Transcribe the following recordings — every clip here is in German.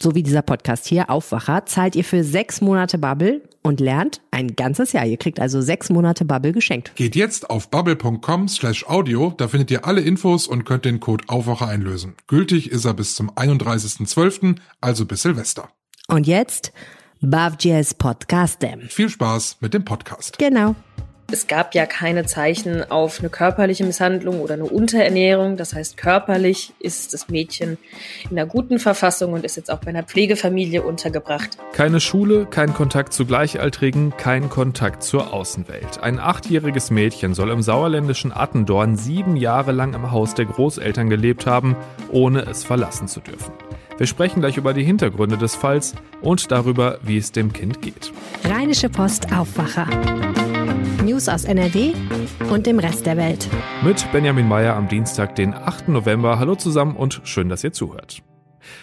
so wie dieser Podcast hier, Aufwacher, zahlt ihr für sechs Monate Bubble und lernt ein ganzes Jahr. Ihr kriegt also sechs Monate Bubble geschenkt. Geht jetzt auf bubble.com slash audio, da findet ihr alle Infos und könnt den Code Aufwacher einlösen. Gültig ist er bis zum 31.12., also bis Silvester. Und jetzt Bavjes Podcastem. Viel Spaß mit dem Podcast. Genau. Es gab ja keine Zeichen auf eine körperliche Misshandlung oder eine Unterernährung. Das heißt, körperlich ist das Mädchen in einer guten Verfassung und ist jetzt auch bei einer Pflegefamilie untergebracht. Keine Schule, kein Kontakt zu Gleichaltrigen, kein Kontakt zur Außenwelt. Ein achtjähriges Mädchen soll im sauerländischen Attendorn sieben Jahre lang im Haus der Großeltern gelebt haben, ohne es verlassen zu dürfen. Wir sprechen gleich über die Hintergründe des Falls und darüber, wie es dem Kind geht. Rheinische Post Aufwacher. News aus NRW und dem Rest der Welt. Mit Benjamin Meyer am Dienstag, den 8. November. Hallo zusammen und schön, dass ihr zuhört.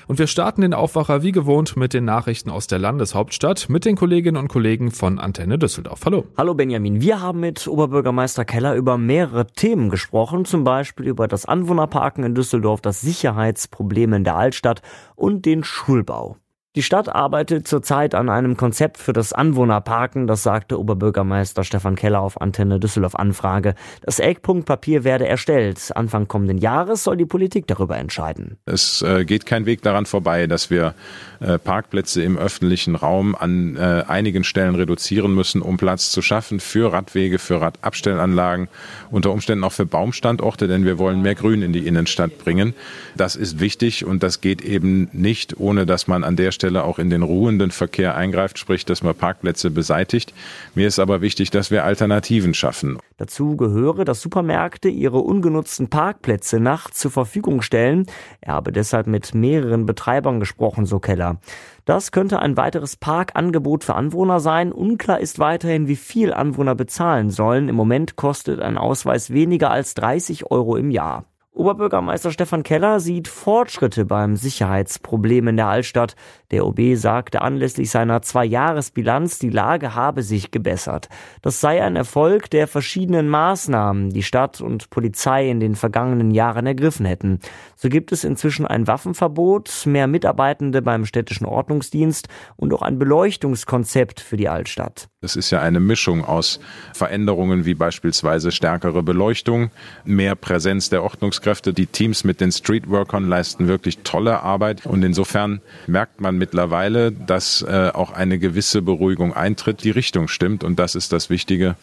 Und wir starten den Aufwacher wie gewohnt mit den Nachrichten aus der Landeshauptstadt mit den Kolleginnen und Kollegen von Antenne Düsseldorf. Hallo. Hallo Benjamin. Wir haben mit Oberbürgermeister Keller über mehrere Themen gesprochen, zum Beispiel über das Anwohnerparken in Düsseldorf, das Sicherheitsproblem in der Altstadt und den Schulbau. Die Stadt arbeitet zurzeit an einem Konzept für das Anwohnerparken, das sagte Oberbürgermeister Stefan Keller auf Antenne Düsseldorf Anfrage. Das Eckpunktpapier werde erstellt. Anfang kommenden Jahres soll die Politik darüber entscheiden. Es äh, geht kein Weg daran vorbei, dass wir äh, Parkplätze im öffentlichen Raum an äh, einigen Stellen reduzieren müssen, um Platz zu schaffen für Radwege, für Radabstellanlagen, unter Umständen auch für Baumstandorte, denn wir wollen mehr Grün in die Innenstadt bringen. Das ist wichtig und das geht eben nicht, ohne dass man an der Stelle Stelle auch in den ruhenden Verkehr eingreift, sprich, dass man Parkplätze beseitigt. Mir ist aber wichtig, dass wir Alternativen schaffen. Dazu gehöre, dass Supermärkte ihre ungenutzten Parkplätze nachts zur Verfügung stellen. Er habe deshalb mit mehreren Betreibern gesprochen, so Keller. Das könnte ein weiteres Parkangebot für Anwohner sein. Unklar ist weiterhin, wie viel Anwohner bezahlen sollen. Im Moment kostet ein Ausweis weniger als 30 Euro im Jahr. Oberbürgermeister Stefan Keller sieht Fortschritte beim Sicherheitsproblem in der Altstadt. Der OB sagte anlässlich seiner Zwei-Jahres-Bilanz, die Lage habe sich gebessert. Das sei ein Erfolg der verschiedenen Maßnahmen, die Stadt und Polizei in den vergangenen Jahren ergriffen hätten. So gibt es inzwischen ein Waffenverbot, mehr Mitarbeitende beim städtischen Ordnungsdienst und auch ein Beleuchtungskonzept für die Altstadt. Es ist ja eine Mischung aus Veränderungen wie beispielsweise stärkere Beleuchtung, mehr Präsenz der Ordnungskräfte. Die Teams mit den Streetworkern leisten wirklich tolle Arbeit und insofern merkt man mittlerweile, dass äh, auch eine gewisse Beruhigung eintritt, die Richtung stimmt und das ist das Wichtige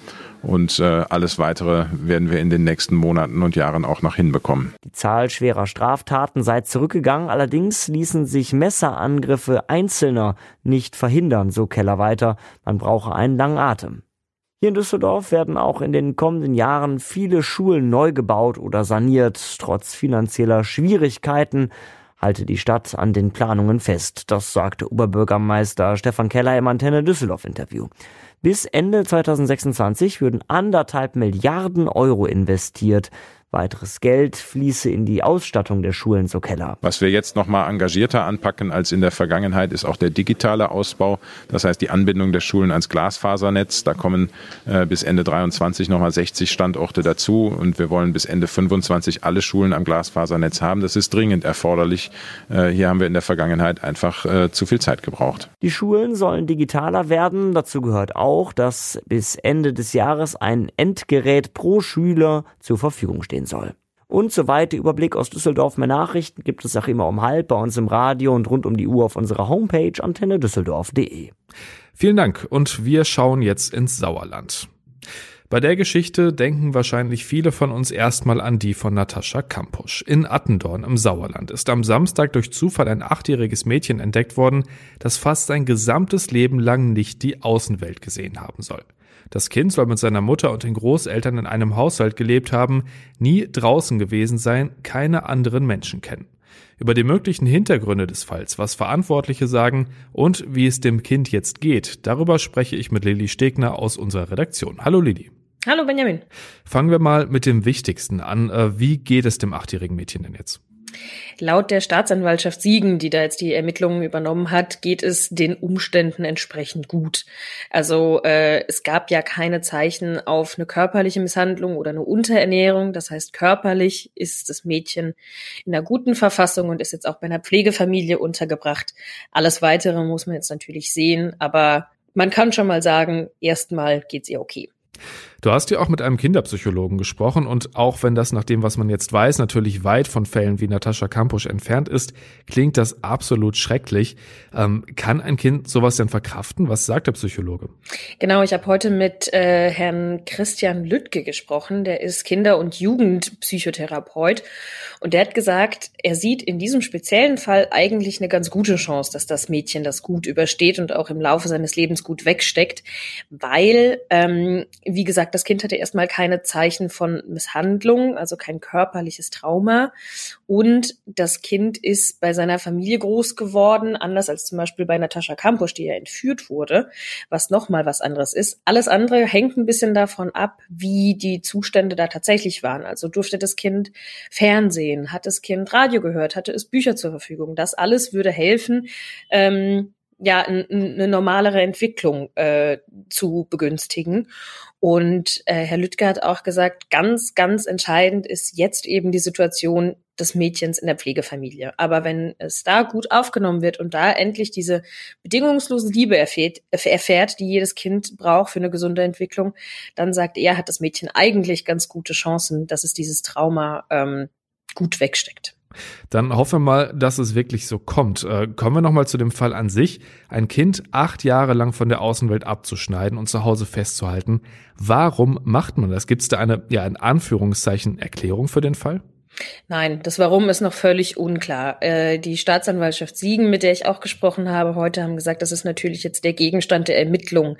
und äh, alles weitere werden wir in den nächsten Monaten und Jahren auch noch hinbekommen. Die Zahl schwerer Straftaten sei zurückgegangen, allerdings ließen sich Messerangriffe Einzelner nicht verhindern, so Keller weiter. Man brauche einen langen Atem. Hier in Düsseldorf werden auch in den kommenden Jahren viele Schulen neu gebaut oder saniert. Trotz finanzieller Schwierigkeiten halte die Stadt an den Planungen fest. Das sagte Oberbürgermeister Stefan Keller im Antenne Düsseldorf Interview. Bis Ende 2026 würden anderthalb Milliarden Euro investiert. Weiteres Geld fließe in die Ausstattung der Schulen, so Keller. Was wir jetzt noch mal engagierter anpacken als in der Vergangenheit, ist auch der digitale Ausbau. Das heißt, die Anbindung der Schulen ans Glasfasernetz. Da kommen äh, bis Ende 23 noch mal 60 Standorte dazu und wir wollen bis Ende 25 alle Schulen am Glasfasernetz haben. Das ist dringend erforderlich. Äh, hier haben wir in der Vergangenheit einfach äh, zu viel Zeit gebraucht. Die Schulen sollen digitaler werden. Dazu gehört auch, dass bis Ende des Jahres ein Endgerät pro Schüler zur Verfügung steht soll. Und so weiter Überblick aus Düsseldorf. Mehr Nachrichten gibt es auch immer um halb bei uns im Radio und rund um die Uhr auf unserer Homepage antennedüsseldorf.de. Vielen Dank und wir schauen jetzt ins Sauerland. Bei der Geschichte denken wahrscheinlich viele von uns erstmal an die von Natascha Kampusch. In Attendorn im Sauerland ist am Samstag durch Zufall ein achtjähriges Mädchen entdeckt worden, das fast sein gesamtes Leben lang nicht die Außenwelt gesehen haben soll. Das Kind soll mit seiner Mutter und den Großeltern in einem Haushalt gelebt haben, nie draußen gewesen sein, keine anderen Menschen kennen. Über die möglichen Hintergründe des Falls, was Verantwortliche sagen und wie es dem Kind jetzt geht, darüber spreche ich mit Lilly Stegner aus unserer Redaktion. Hallo Lilly. Hallo Benjamin. Fangen wir mal mit dem Wichtigsten an. Äh, wie geht es dem achtjährigen Mädchen denn jetzt? Laut der Staatsanwaltschaft Siegen, die da jetzt die Ermittlungen übernommen hat, geht es den Umständen entsprechend gut. Also äh, es gab ja keine Zeichen auf eine körperliche Misshandlung oder eine Unterernährung. Das heißt, körperlich ist das Mädchen in einer guten Verfassung und ist jetzt auch bei einer Pflegefamilie untergebracht. Alles Weitere muss man jetzt natürlich sehen, aber man kann schon mal sagen, erstmal geht's ihr okay. Du hast ja auch mit einem Kinderpsychologen gesprochen und auch wenn das nach dem, was man jetzt weiß, natürlich weit von Fällen wie Natascha Kampusch entfernt ist, klingt das absolut schrecklich. Ähm, kann ein Kind sowas denn verkraften? Was sagt der Psychologe? Genau, ich habe heute mit äh, Herrn Christian Lüttke gesprochen, der ist Kinder- und Jugendpsychotherapeut und der hat gesagt, er sieht in diesem speziellen Fall eigentlich eine ganz gute Chance, dass das Mädchen das gut übersteht und auch im Laufe seines Lebens gut wegsteckt, weil, ähm, wie gesagt, gesagt, das Kind hatte erstmal keine Zeichen von Misshandlung, also kein körperliches Trauma. Und das Kind ist bei seiner Familie groß geworden, anders als zum Beispiel bei Natascha Kampusch, die ja entführt wurde, was nochmal was anderes ist. Alles andere hängt ein bisschen davon ab, wie die Zustände da tatsächlich waren. Also durfte das Kind Fernsehen, hat das Kind Radio gehört, hatte es Bücher zur Verfügung. Das alles würde helfen, ähm, ja, eine normalere Entwicklung äh, zu begünstigen. Und äh, Herr Lüttke hat auch gesagt, ganz, ganz entscheidend ist jetzt eben die Situation des Mädchens in der Pflegefamilie. Aber wenn es da gut aufgenommen wird und da endlich diese bedingungslose Liebe erfährt, erfährt, die jedes Kind braucht für eine gesunde Entwicklung, dann sagt er, hat das Mädchen eigentlich ganz gute Chancen, dass es dieses Trauma ähm, gut wegsteckt. Dann hoffen wir mal, dass es wirklich so kommt. Äh, kommen wir nochmal zu dem Fall an sich. Ein Kind acht Jahre lang von der Außenwelt abzuschneiden und zu Hause festzuhalten. Warum macht man das? Gibt es da eine, ja, in Anführungszeichen Erklärung für den Fall? Nein, das Warum ist noch völlig unklar. Äh, die Staatsanwaltschaft Siegen, mit der ich auch gesprochen habe heute, haben gesagt, das ist natürlich jetzt der Gegenstand der Ermittlung.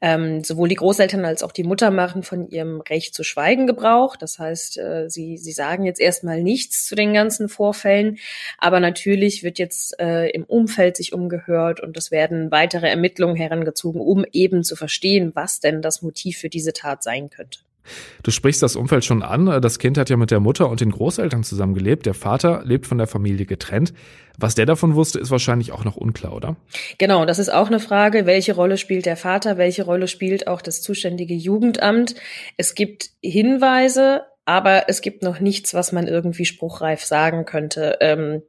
Ähm, sowohl die Großeltern als auch die Mutter machen von ihrem Recht zu schweigen Gebrauch. Das heißt, äh, sie, sie sagen jetzt erstmal nichts zu den ganzen Vorfällen. Aber natürlich wird jetzt äh, im Umfeld sich umgehört und es werden weitere Ermittlungen herangezogen, um eben zu verstehen, was denn das Motiv für diese Tat sein könnte. Du sprichst das Umfeld schon an. Das Kind hat ja mit der Mutter und den Großeltern zusammengelebt. Der Vater lebt von der Familie getrennt. Was der davon wusste, ist wahrscheinlich auch noch unklar, oder? Genau, das ist auch eine Frage. Welche Rolle spielt der Vater? Welche Rolle spielt auch das zuständige Jugendamt? Es gibt Hinweise, aber es gibt noch nichts, was man irgendwie spruchreif sagen könnte. Ähm,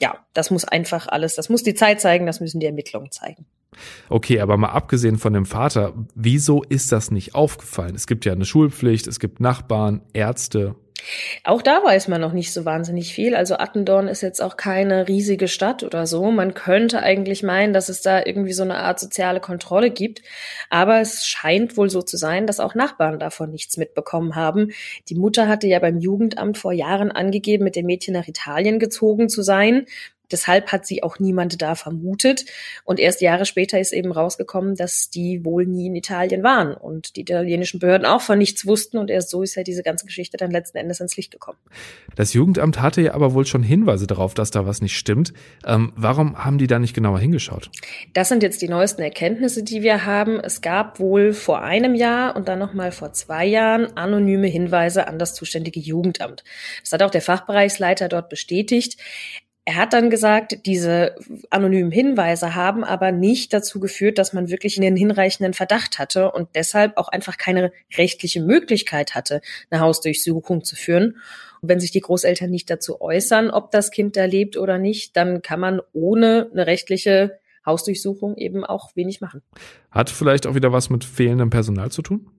ja, das muss einfach alles, das muss die Zeit zeigen, das müssen die Ermittlungen zeigen. Okay, aber mal abgesehen von dem Vater, wieso ist das nicht aufgefallen? Es gibt ja eine Schulpflicht, es gibt Nachbarn, Ärzte. Auch da weiß man noch nicht so wahnsinnig viel. Also Attendorn ist jetzt auch keine riesige Stadt oder so. Man könnte eigentlich meinen, dass es da irgendwie so eine Art soziale Kontrolle gibt. Aber es scheint wohl so zu sein, dass auch Nachbarn davon nichts mitbekommen haben. Die Mutter hatte ja beim Jugendamt vor Jahren angegeben, mit dem Mädchen nach Italien gezogen zu sein. Deshalb hat sie auch niemand da vermutet. Und erst Jahre später ist eben rausgekommen, dass die wohl nie in Italien waren und die italienischen Behörden auch von nichts wussten. Und erst so ist ja diese ganze Geschichte dann letzten Endes ans Licht gekommen. Das Jugendamt hatte ja aber wohl schon Hinweise darauf, dass da was nicht stimmt. Ähm, warum haben die da nicht genauer hingeschaut? Das sind jetzt die neuesten Erkenntnisse, die wir haben. Es gab wohl vor einem Jahr und dann nochmal vor zwei Jahren anonyme Hinweise an das zuständige Jugendamt. Das hat auch der Fachbereichsleiter dort bestätigt. Er hat dann gesagt, diese anonymen Hinweise haben aber nicht dazu geführt, dass man wirklich einen hinreichenden Verdacht hatte und deshalb auch einfach keine rechtliche Möglichkeit hatte, eine Hausdurchsuchung zu führen. Und wenn sich die Großeltern nicht dazu äußern, ob das Kind da lebt oder nicht, dann kann man ohne eine rechtliche Hausdurchsuchung eben auch wenig machen. Hat vielleicht auch wieder was mit fehlendem Personal zu tun?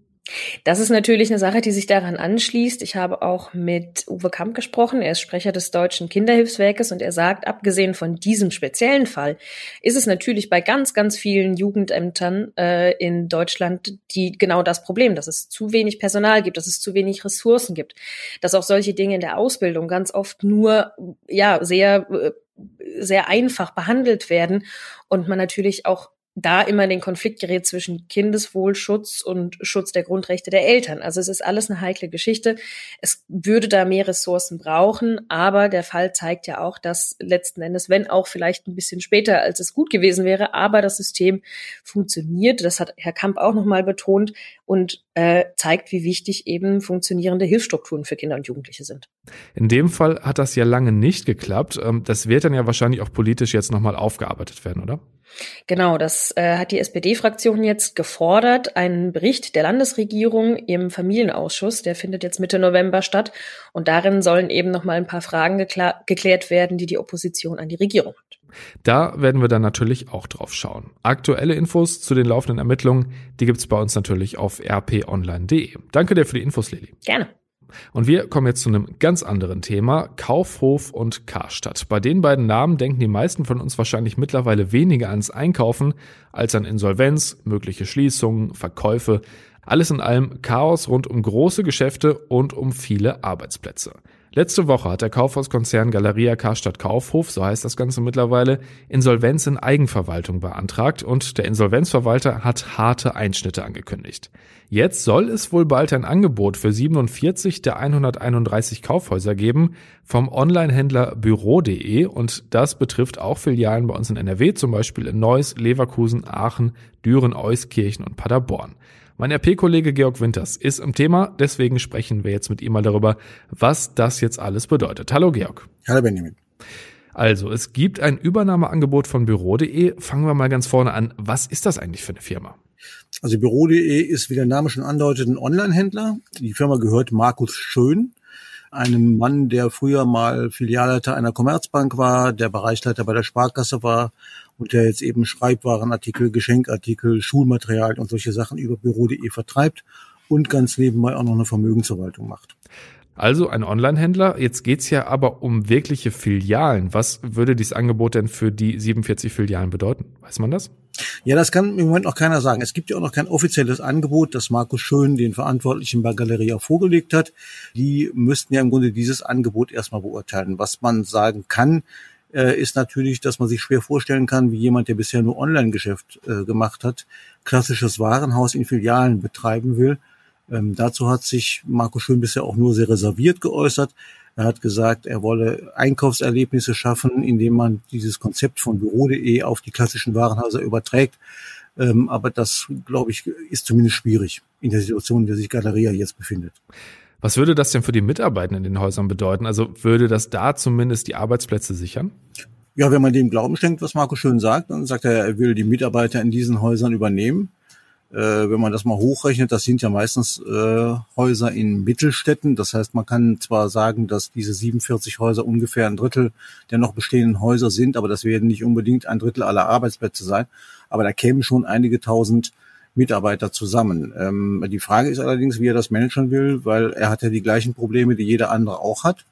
Das ist natürlich eine Sache, die sich daran anschließt. Ich habe auch mit Uwe Kamp gesprochen. Er ist Sprecher des Deutschen Kinderhilfswerkes und er sagt, abgesehen von diesem speziellen Fall, ist es natürlich bei ganz, ganz vielen Jugendämtern äh, in Deutschland die genau das Problem, dass es zu wenig Personal gibt, dass es zu wenig Ressourcen gibt, dass auch solche Dinge in der Ausbildung ganz oft nur ja sehr äh, sehr einfach behandelt werden und man natürlich auch da immer den Konflikt gerät zwischen Kindeswohlschutz und Schutz der Grundrechte der Eltern. Also es ist alles eine heikle Geschichte. Es würde da mehr Ressourcen brauchen, aber der Fall zeigt ja auch, dass letzten Endes, wenn auch vielleicht ein bisschen später, als es gut gewesen wäre, aber das System funktioniert. Das hat Herr Kamp auch nochmal betont und äh, zeigt, wie wichtig eben funktionierende Hilfsstrukturen für Kinder und Jugendliche sind. In dem Fall hat das ja lange nicht geklappt. Ähm, das wird dann ja wahrscheinlich auch politisch jetzt nochmal aufgearbeitet werden, oder? Genau, das äh, hat die SPD-Fraktion jetzt gefordert. Einen Bericht der Landesregierung im Familienausschuss, der findet jetzt Mitte November statt. Und darin sollen eben noch mal ein paar Fragen geklärt werden, die die Opposition an die Regierung hat. Da werden wir dann natürlich auch drauf schauen. Aktuelle Infos zu den laufenden Ermittlungen, die gibt's bei uns natürlich auf rponline.de. Danke dir für die Infos, Lili. Gerne. Und wir kommen jetzt zu einem ganz anderen Thema, Kaufhof und Karstadt. Bei den beiden Namen denken die meisten von uns wahrscheinlich mittlerweile weniger ans Einkaufen als an Insolvenz, mögliche Schließungen, Verkäufe. Alles in allem Chaos rund um große Geschäfte und um viele Arbeitsplätze. Letzte Woche hat der Kaufhauskonzern Galeria Karstadt Kaufhof, so heißt das Ganze mittlerweile, Insolvenz in Eigenverwaltung beantragt und der Insolvenzverwalter hat harte Einschnitte angekündigt. Jetzt soll es wohl bald ein Angebot für 47 der 131 Kaufhäuser geben vom Onlinehändler Büro.de und das betrifft auch Filialen bei uns in NRW, zum Beispiel in Neuss, Leverkusen, Aachen, Düren, Euskirchen und Paderborn. Mein RP-Kollege Georg Winters ist im Thema, deswegen sprechen wir jetzt mit ihm mal darüber, was das jetzt alles bedeutet. Hallo Georg. Hallo Benjamin. Also, es gibt ein Übernahmeangebot von Büro.de. Fangen wir mal ganz vorne an. Was ist das eigentlich für eine Firma? Also Büro.de ist, wie der Name schon andeutet, ein Online-Händler. Die Firma gehört Markus Schön, einem Mann, der früher mal Filialleiter einer Commerzbank war, der Bereichsleiter bei der Sparkasse war und der jetzt eben Schreibwarenartikel, Geschenkartikel, Schulmaterial und solche Sachen über Büro.de vertreibt und ganz nebenbei auch noch eine Vermögensverwaltung macht. Also ein Online-Händler. Jetzt geht's ja aber um wirkliche Filialen. Was würde dieses Angebot denn für die 47 Filialen bedeuten? Weiß man das? Ja, das kann im Moment noch keiner sagen. Es gibt ja auch noch kein offizielles Angebot, das Markus Schön den Verantwortlichen bei Galeria vorgelegt hat. Die müssten ja im Grunde dieses Angebot erstmal beurteilen. Was man sagen kann, ist natürlich, dass man sich schwer vorstellen kann, wie jemand, der bisher nur Online-Geschäft äh, gemacht hat, klassisches Warenhaus in Filialen betreiben will. Ähm, dazu hat sich Marco Schön bisher auch nur sehr reserviert geäußert. Er hat gesagt, er wolle Einkaufserlebnisse schaffen, indem man dieses Konzept von Büro.de auf die klassischen Warenhäuser überträgt. Ähm, aber das, glaube ich, ist zumindest schwierig in der Situation, in der sich Galeria jetzt befindet. Was würde das denn für die Mitarbeitenden in den Häusern bedeuten? Also würde das da zumindest die Arbeitsplätze sichern? Ja, wenn man dem Glauben schenkt, was Marco schön sagt, dann sagt er, er will die Mitarbeiter in diesen Häusern übernehmen. Äh, wenn man das mal hochrechnet, das sind ja meistens äh, Häuser in Mittelstädten. Das heißt, man kann zwar sagen, dass diese 47 Häuser ungefähr ein Drittel der noch bestehenden Häuser sind, aber das werden nicht unbedingt ein Drittel aller Arbeitsplätze sein. Aber da kämen schon einige tausend Mitarbeiter zusammen. Ähm, die Frage ist allerdings, wie er das managen will, weil er hat ja die gleichen Probleme, die jeder andere auch hat.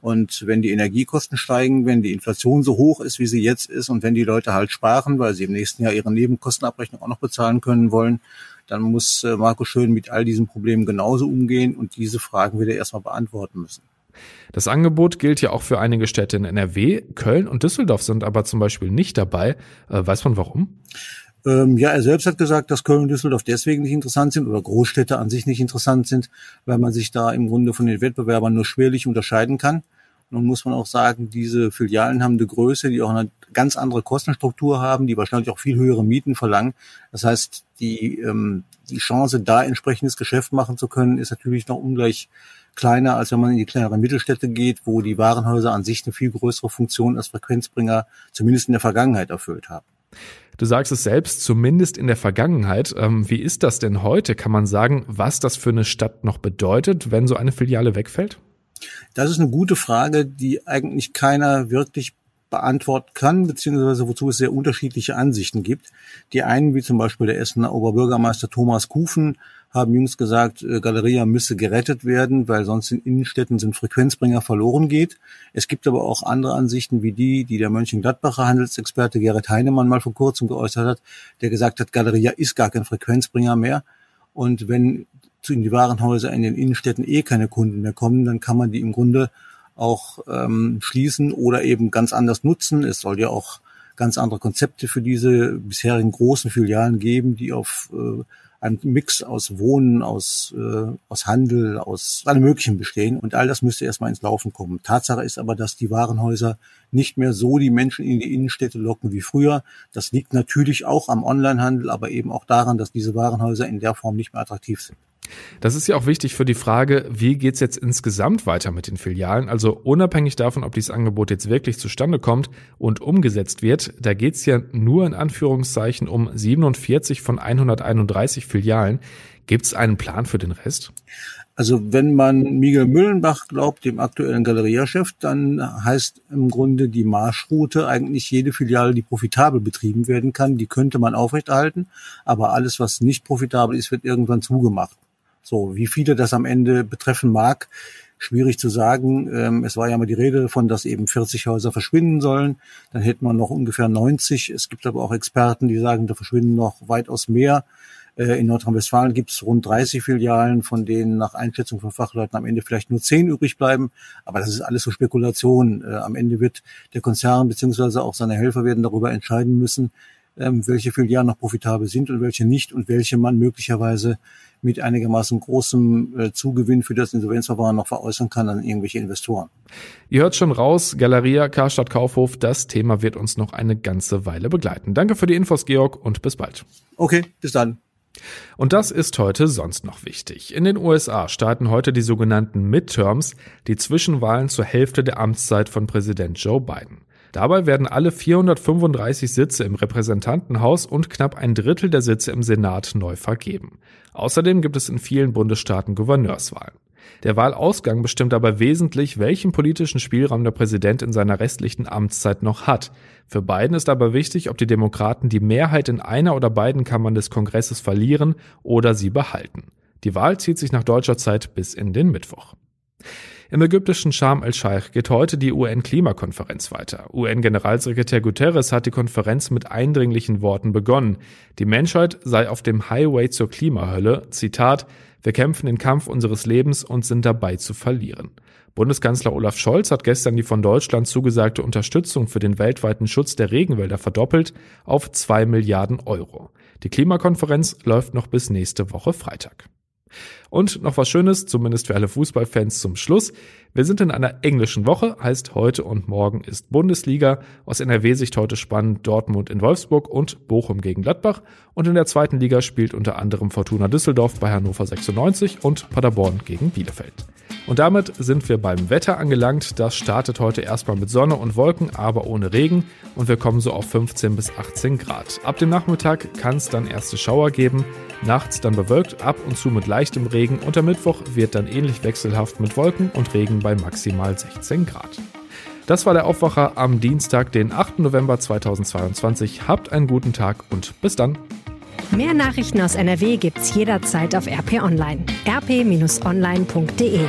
Und wenn die Energiekosten steigen, wenn die Inflation so hoch ist, wie sie jetzt ist, und wenn die Leute halt sparen, weil sie im nächsten Jahr ihre Nebenkostenabrechnung auch noch bezahlen können wollen, dann muss äh, Marco Schön mit all diesen Problemen genauso umgehen und diese Fragen wird er erstmal beantworten müssen. Das Angebot gilt ja auch für einige Städte in NRW. Köln und Düsseldorf sind aber zum Beispiel nicht dabei. Äh, weiß man warum? Ähm, ja, er selbst hat gesagt, dass Köln und Düsseldorf deswegen nicht interessant sind oder Großstädte an sich nicht interessant sind, weil man sich da im Grunde von den Wettbewerbern nur schwerlich unterscheiden kann. Nun muss man auch sagen, diese Filialen haben eine Größe, die auch eine ganz andere Kostenstruktur haben, die wahrscheinlich auch viel höhere Mieten verlangen. Das heißt, die, ähm, die Chance, da entsprechendes Geschäft machen zu können, ist natürlich noch ungleich kleiner, als wenn man in die kleineren Mittelstädte geht, wo die Warenhäuser an sich eine viel größere Funktion als Frequenzbringer zumindest in der Vergangenheit erfüllt haben. Du sagst es selbst, zumindest in der Vergangenheit. Ähm, wie ist das denn heute? Kann man sagen, was das für eine Stadt noch bedeutet, wenn so eine Filiale wegfällt? Das ist eine gute Frage, die eigentlich keiner wirklich beantworten kann, beziehungsweise wozu es sehr unterschiedliche Ansichten gibt. Die einen, wie zum Beispiel der Essener Oberbürgermeister Thomas Kufen, haben jüngst gesagt, äh, Galeria müsse gerettet werden, weil sonst in Innenstädten sind Frequenzbringer verloren geht. Es gibt aber auch andere Ansichten wie die, die der Mönchengladbacher Handelsexperte Gerrit Heinemann mal vor kurzem geäußert hat, der gesagt hat, Galeria ist gar kein Frequenzbringer mehr. Und wenn in die Warenhäuser in den Innenstädten eh keine Kunden mehr kommen, dann kann man die im Grunde auch ähm, schließen oder eben ganz anders nutzen. Es soll ja auch ganz andere Konzepte für diese bisherigen großen Filialen geben, die auf äh, einem Mix aus Wohnen, aus, äh, aus Handel, aus allem Möglichen bestehen. Und all das müsste erstmal ins Laufen kommen. Tatsache ist aber, dass die Warenhäuser nicht mehr so die Menschen in die Innenstädte locken wie früher. Das liegt natürlich auch am Onlinehandel, aber eben auch daran, dass diese Warenhäuser in der Form nicht mehr attraktiv sind. Das ist ja auch wichtig für die Frage, wie geht's jetzt insgesamt weiter mit den Filialen? Also unabhängig davon, ob dieses Angebot jetzt wirklich zustande kommt und umgesetzt wird, da geht's ja nur in Anführungszeichen um 47 von 131 Filialen. Gibt's einen Plan für den Rest? Also wenn man Miguel Müllenbach glaubt, dem aktuellen Galeriechef, dann heißt im Grunde die Marschroute eigentlich jede Filiale, die profitabel betrieben werden kann, die könnte man aufrechterhalten. Aber alles, was nicht profitabel ist, wird irgendwann zugemacht. So, wie viele das am Ende betreffen mag, schwierig zu sagen. Ähm, es war ja mal die Rede davon, dass eben 40 Häuser verschwinden sollen. Dann hätte man noch ungefähr 90. Es gibt aber auch Experten, die sagen, da verschwinden noch weitaus mehr. Äh, in Nordrhein-Westfalen gibt es rund 30 Filialen, von denen nach Einschätzung von Fachleuten am Ende vielleicht nur 10 übrig bleiben. Aber das ist alles so Spekulation. Äh, am Ende wird der Konzern beziehungsweise auch seine Helfer werden darüber entscheiden müssen, ähm, welche Filialen noch profitabel sind und welche nicht und welche man möglicherweise mit einigermaßen großem äh, Zugewinn für das Insolvenzverfahren noch veräußern kann an irgendwelche Investoren. Ihr hört schon raus, Galeria, Karstadt Kaufhof, das Thema wird uns noch eine ganze Weile begleiten. Danke für die Infos, Georg, und bis bald. Okay, bis dann. Und das ist heute sonst noch wichtig. In den USA starten heute die sogenannten Midterms, die Zwischenwahlen zur Hälfte der Amtszeit von Präsident Joe Biden. Dabei werden alle 435 Sitze im Repräsentantenhaus und knapp ein Drittel der Sitze im Senat neu vergeben. Außerdem gibt es in vielen Bundesstaaten Gouverneurswahlen. Der Wahlausgang bestimmt aber wesentlich, welchen politischen Spielraum der Präsident in seiner restlichen Amtszeit noch hat. Für Biden ist aber wichtig, ob die Demokraten die Mehrheit in einer oder beiden Kammern des Kongresses verlieren oder sie behalten. Die Wahl zieht sich nach deutscher Zeit bis in den Mittwoch. Im ägyptischen Sharm el-Sheikh geht heute die UN-Klimakonferenz weiter. UN-Generalsekretär Guterres hat die Konferenz mit eindringlichen Worten begonnen. Die Menschheit sei auf dem Highway zur Klimahölle. Zitat, wir kämpfen den Kampf unseres Lebens und sind dabei zu verlieren. Bundeskanzler Olaf Scholz hat gestern die von Deutschland zugesagte Unterstützung für den weltweiten Schutz der Regenwälder verdoppelt auf zwei Milliarden Euro. Die Klimakonferenz läuft noch bis nächste Woche Freitag. Und noch was Schönes, zumindest für alle Fußballfans zum Schluss. Wir sind in einer englischen Woche, heißt heute und morgen ist Bundesliga. Aus NRW-Sicht heute spannend Dortmund in Wolfsburg und Bochum gegen Gladbach. Und in der zweiten Liga spielt unter anderem Fortuna Düsseldorf bei Hannover 96 und Paderborn gegen Bielefeld. Und damit sind wir beim Wetter angelangt. Das startet heute erstmal mit Sonne und Wolken, aber ohne Regen. Und wir kommen so auf 15 bis 18 Grad. Ab dem Nachmittag kann es dann erste Schauer geben. Nachts dann bewölkt, ab und zu mit leichtem Regen. Und der Mittwoch wird dann ähnlich wechselhaft mit Wolken und Regen bei maximal 16 Grad. Das war der Aufwacher am Dienstag, den 8. November 2022. Habt einen guten Tag und bis dann. Mehr Nachrichten aus NRW gibt's jederzeit auf RP Online. rp-online.de